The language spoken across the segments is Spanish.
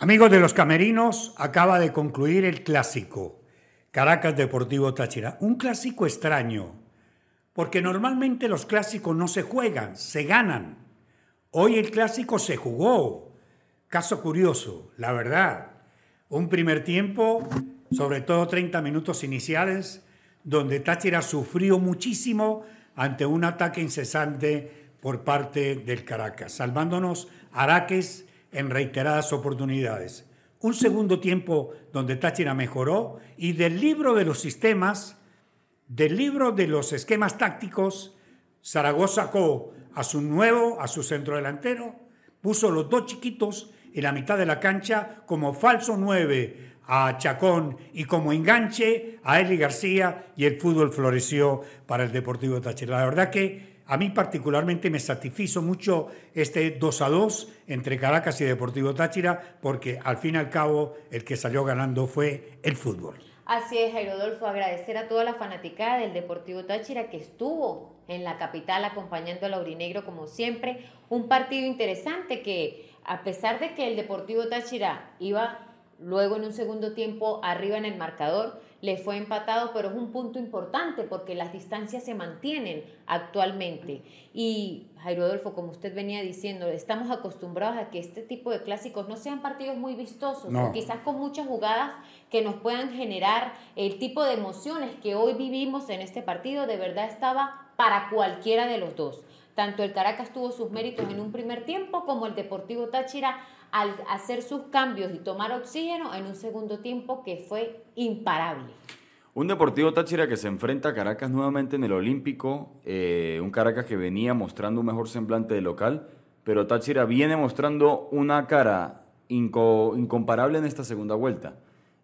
Amigos de los Camerinos, acaba de concluir el clásico, Caracas Deportivo Táchira. Un clásico extraño, porque normalmente los clásicos no se juegan, se ganan. Hoy el clásico se jugó. Caso curioso, la verdad. Un primer tiempo, sobre todo 30 minutos iniciales, donde Táchira sufrió muchísimo ante un ataque incesante por parte del Caracas, salvándonos Araques en reiteradas oportunidades. Un segundo tiempo donde Táchira mejoró y del libro de los sistemas, del libro de los esquemas tácticos, Zaragoza sacó a su nuevo, a su centro delantero, puso los dos chiquitos en la mitad de la cancha como falso nueve a Chacón y como enganche a Eli García y el fútbol floreció para el Deportivo Táchira. La verdad que a mí particularmente me satisfizo mucho este 2 a 2 entre Caracas y Deportivo Táchira porque al fin y al cabo el que salió ganando fue el fútbol. Así es, Jairo agradecer a toda la fanaticada del Deportivo Táchira que estuvo en la capital acompañando al Aurinegro como siempre. Un partido interesante que a pesar de que el Deportivo Táchira iba luego en un segundo tiempo arriba en el marcador, le fue empatado, pero es un punto importante porque las distancias se mantienen actualmente. Y Jairo Adolfo, como usted venía diciendo, estamos acostumbrados a que este tipo de clásicos no sean partidos muy vistosos, o quizás con muchas jugadas que nos puedan generar el tipo de emociones que hoy vivimos en este partido, de verdad estaba para cualquiera de los dos. Tanto el Caracas tuvo sus méritos en un primer tiempo como el Deportivo Táchira al hacer sus cambios y tomar oxígeno en un segundo tiempo que fue imparable. Un Deportivo Táchira que se enfrenta a Caracas nuevamente en el Olímpico, eh, un Caracas que venía mostrando un mejor semblante de local, pero Táchira viene mostrando una cara incomparable en esta segunda vuelta.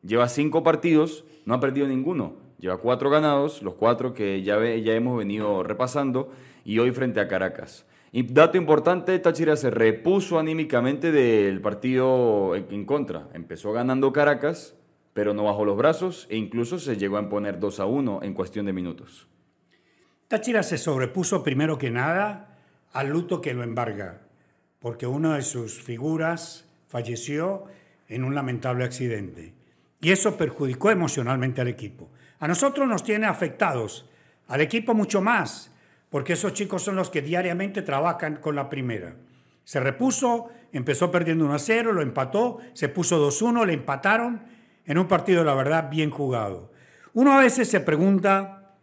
Lleva cinco partidos, no ha perdido ninguno, lleva cuatro ganados, los cuatro que ya, ya hemos venido repasando, y hoy frente a Caracas. Y dato importante, Táchira se repuso anímicamente del partido en contra. Empezó ganando Caracas, pero no bajó los brazos e incluso se llegó a imponer 2 a 1 en cuestión de minutos. Táchira se sobrepuso primero que nada al luto que lo embarga, porque una de sus figuras falleció en un lamentable accidente. Y eso perjudicó emocionalmente al equipo. A nosotros nos tiene afectados, al equipo mucho más, porque esos chicos son los que diariamente trabajan con la primera. Se repuso, empezó perdiendo 1 a 0, lo empató, se puso 2-1, le empataron en un partido, la verdad, bien jugado. Uno a veces se pregunta,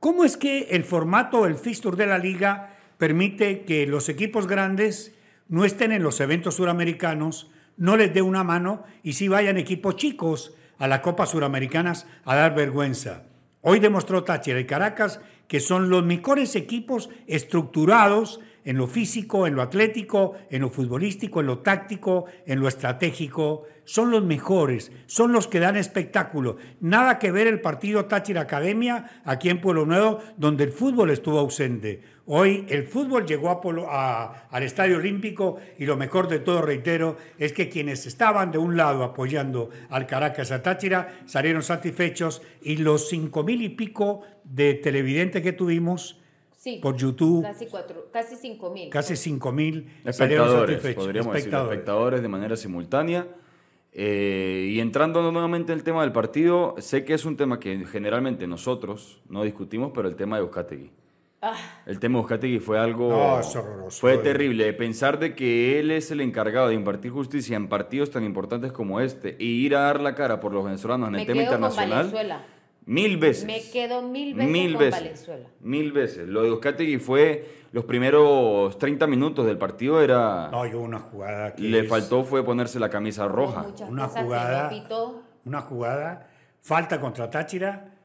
¿cómo es que el formato, el fixture de la liga permite que los equipos grandes no estén en los eventos suramericanos, no les dé una mano y si vayan equipos chicos a la Copa Suramericanas a dar vergüenza? Hoy demostró Táchira y Caracas que son los mejores equipos estructurados en lo físico, en lo atlético, en lo futbolístico, en lo táctico, en lo estratégico. Son los mejores, son los que dan espectáculo. Nada que ver el partido Táchira Academia aquí en Pueblo Nuevo, donde el fútbol estuvo ausente. Hoy el fútbol llegó a, al Estadio Olímpico y lo mejor de todo, reitero, es que quienes estaban de un lado apoyando al Caracas a Táchira salieron satisfechos y los cinco mil y pico de televidentes que tuvimos por YouTube. Casi, cuatro, casi cinco mil. Casi cinco mil espectadores, podríamos espectadores. decir, espectadores de manera simultánea. Eh, y entrando nuevamente en el tema del partido, sé que es un tema que generalmente nosotros no discutimos, pero el tema de Euskategui. Ah. El tema de Euskategui fue algo... fue terrible. Pensar de que él es el encargado de impartir justicia en partidos tan importantes como este e ir a dar la cara por los venezolanos en el tema internacional... Mil veces. Me quedo mil veces mil con veces, Valenzuela. Mil veces. Lo de Euskategui fue los primeros 30 minutos del partido era... No, yo una jugada que Le faltó fue ponerse la camisa roja. Una jugada... Una jugada, falta contra Táchira,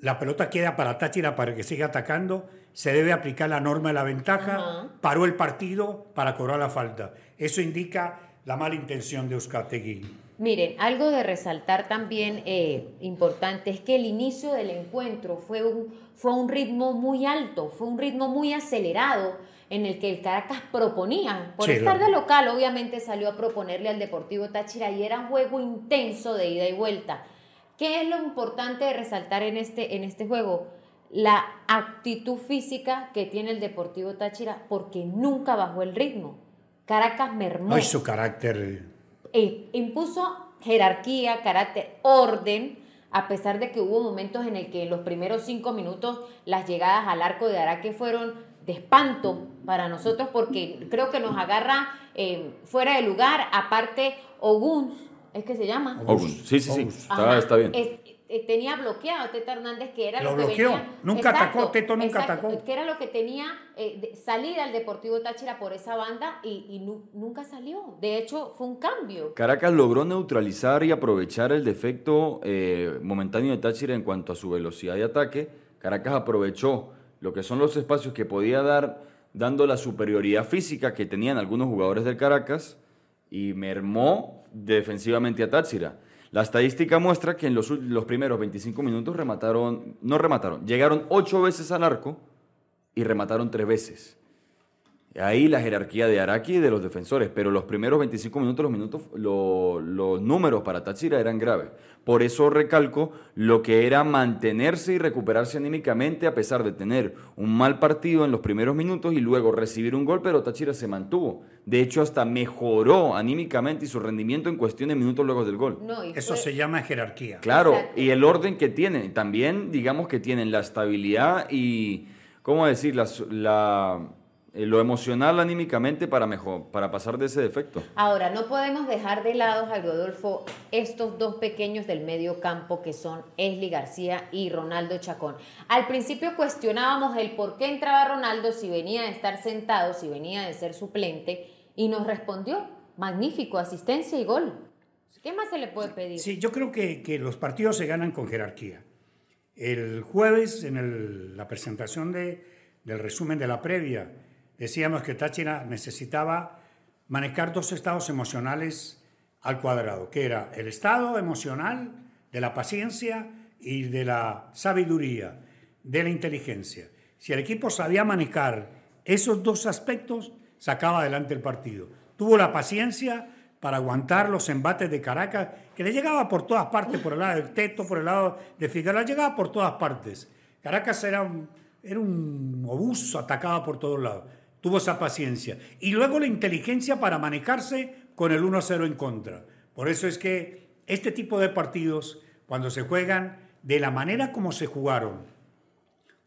la pelota queda para Táchira para que siga atacando, se debe aplicar la norma de la ventaja, paró el partido para cobrar la falta. Eso indica la mala intención de Euskategui. Miren, algo de resaltar también eh, importante es que el inicio del encuentro fue un, fue un ritmo muy alto, fue un ritmo muy acelerado en el que el Caracas proponía. Por estar de local, obviamente salió a proponerle al Deportivo Táchira y era un juego intenso de ida y vuelta. ¿Qué es lo importante de resaltar en este, en este juego? La actitud física que tiene el Deportivo Táchira porque nunca bajó el ritmo. Caracas mermó. No, su carácter eh, impuso jerarquía, carácter, orden, a pesar de que hubo momentos en el que en los primeros cinco minutos las llegadas al arco de Araque fueron de espanto para nosotros porque creo que nos agarra eh, fuera de lugar, aparte Ogun, es que se llama. Ogun, sí, sí, sí, está, está, bien. Tenía bloqueado a Teto Hernández, que era lo, que bloqueó. nunca atacó, Teto nunca atacó. Que era lo que tenía eh, salida al Deportivo Táchira por esa banda y, nunca salió. De hecho, fue un cambio. Caracas logró neutralizar y aprovechar el defecto eh, momentáneo de Táchira en cuanto a su velocidad de ataque. Caracas aprovechó lo que son los espacios que podía dar, dando la superioridad física que tenían algunos jugadores del Caracas y mermó defensivamente a Táchira. La estadística muestra que en los, los primeros 25 minutos remataron, no remataron, llegaron ocho veces al arco y remataron tres veces. Ahí la jerarquía de Araki y de los defensores, pero los primeros 25 minutos, los, minutos, los números para Táchira eran graves. Por eso recalco lo que era mantenerse y recuperarse anímicamente a pesar de tener un mal partido en los primeros minutos y luego recibir un gol, pero Táchira se mantuvo. De hecho, hasta mejoró anímicamente y su rendimiento en cuestión de minutos luego del gol. eso se llama jerarquía. Claro, y el orden que tienen. También, digamos que tienen la estabilidad y, ¿cómo decir? la lo emocional anímicamente para mejor, para pasar de ese defecto. Ahora, no podemos dejar de lado, Jairo Adolfo, estos dos pequeños del medio campo que son Esli García y Ronaldo Chacón. Al principio cuestionábamos el por qué entraba Ronaldo si venía de estar sentado, si venía de ser suplente, y nos respondió, magnífico, asistencia y gol. ¿Qué más se le puede pedir? Sí, yo creo que, que los partidos se ganan con jerarquía. El jueves, en la presentación de, del resumen de la previa, decíamos que Táchira necesitaba manejar dos estados emocionales al cuadrado, que era el estado emocional de la paciencia y de la sabiduría, de la inteligencia. Si el equipo sabía manejar esos dos aspectos, sacaba adelante el partido. Tuvo la paciencia para aguantar los embates de Caracas, que le llegaba por todas partes, por el lado del Teto, por el lado de Figueroa, llegaba por todas partes. Caracas era un, era un obuso, atacaba por todos lados tuvo esa paciencia. Y luego la inteligencia para manejarse con el 1-0 en contra. Por eso es que este tipo de partidos, cuando se juegan de la manera como se jugaron,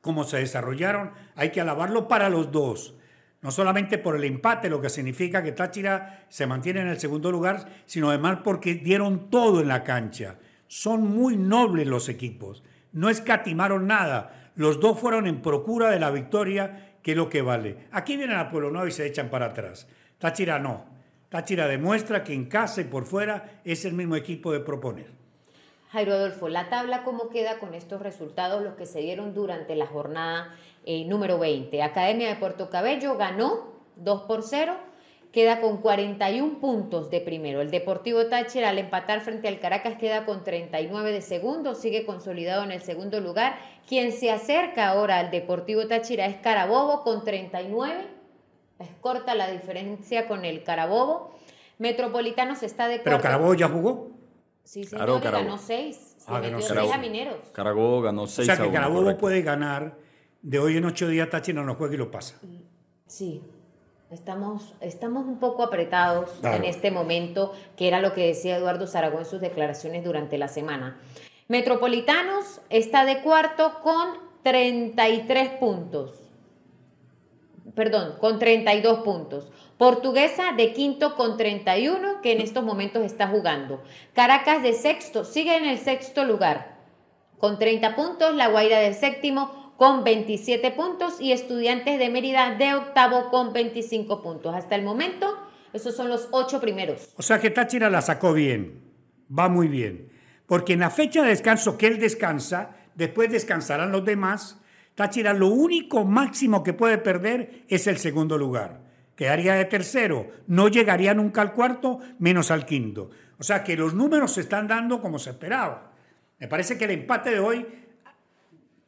como se desarrollaron, hay que alabarlo para los dos. No solamente por el empate, lo que significa que Táchira se mantiene en el segundo lugar, sino además porque dieron todo en la cancha. Son muy nobles los equipos. No escatimaron nada. Los dos fueron en procura de la victoria que es lo que vale. Aquí vienen a Pueblo Nuevo y se echan para atrás. Táchira no. Táchira demuestra que en casa y por fuera es el mismo equipo de proponer. Jairo Adolfo, la tabla cómo queda con estos resultados, los que se dieron durante la jornada eh, número 20. Academia de Puerto Cabello ganó 2 por 0 queda con 41 puntos de primero. El Deportivo Táchira al empatar frente al Caracas queda con 39 de segundo, sigue consolidado en el segundo lugar. Quien se acerca ahora al Deportivo Táchira es Carabobo con 39. Es corta la diferencia con el Carabobo. Metropolitanos está de ¿Pero Carabobo ya jugó? Sí, señor, ganó 6. Ah, ganó 6 a Mineros. Carabobo ganó 6 O sea que Carabobo puede ganar de hoy en 8 días Táchira no juega y lo pasa. Sí, Estamos, estamos un poco apretados en este momento, que era lo que decía Eduardo Zaragoza en sus declaraciones durante la semana. Metropolitanos está de cuarto con 33 puntos. Perdón, con 32 puntos. Portuguesa de quinto con 31, que en estos momentos está jugando. Caracas de sexto, sigue en el sexto lugar con 30 puntos. La Guaira de séptimo con 27 puntos y Estudiantes de Mérida de octavo con 25 puntos. Hasta el momento, esos son los ocho primeros. O sea que Táchira la sacó bien, va muy bien. Porque en la fecha de descanso que él descansa, después descansarán los demás, Táchira lo único máximo que puede perder es el segundo lugar. Quedaría de tercero, no llegaría nunca al cuarto, menos al quinto. O sea que los números se están dando como se esperaba. Me parece que el empate de hoy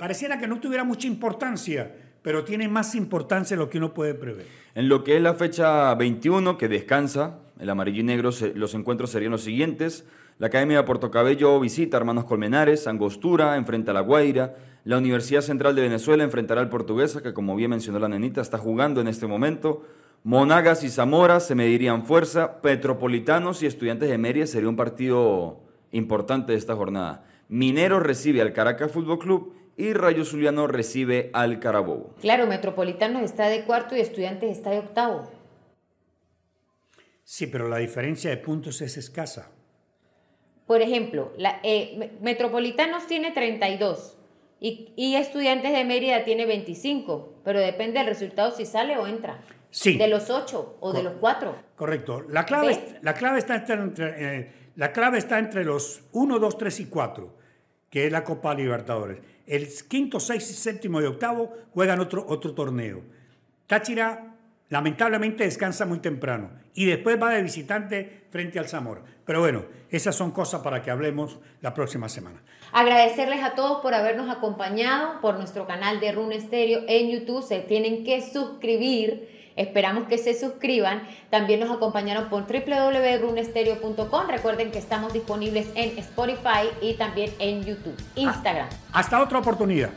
Pareciera que no tuviera mucha importancia, pero tiene más importancia de lo que uno puede prever. En lo que es la fecha 21, que descansa, el amarillo y negro, los encuentros serían los siguientes. La Academia de Puerto Cabello visita a Hermanos Colmenares, Angostura enfrenta a La Guaira, la Universidad Central de Venezuela enfrentará al Portuguesa, que como bien mencionó la nenita, está jugando en este momento. Monagas y Zamora se medirían fuerza. Petropolitanos y Estudiantes de Mérida sería un partido importante de esta jornada. Minero recibe al Caracas Fútbol Club y Rayo Zuliano recibe al Carabobo. Claro, Metropolitanos está de cuarto y Estudiantes está de octavo. Sí, pero la diferencia de puntos es escasa. Por ejemplo, la, eh, Metropolitanos tiene 32 y, y Estudiantes de Mérida tiene 25, pero depende del resultado si sale o entra. Sí. De los 8 o de los 4. Correcto. La clave, la clave está entre, eh, la clave está entre los 1, 2, 3 y 4, que es la Copa Libertadores. El quinto, seis, séptimo y octavo juegan otro, otro torneo. Táchira lamentablemente descansa muy temprano y después va de visitante frente al Zamora. Pero bueno, esas son cosas para que hablemos la próxima semana. Agradecerles a todos por habernos acompañado por nuestro canal de Rune Stereo en YouTube. Se tienen que suscribir. Esperamos que se suscriban. También nos acompañaron por www.runestereo.com. Recuerden que estamos disponibles en Spotify y también en YouTube, Instagram. Hasta otra oportunidad.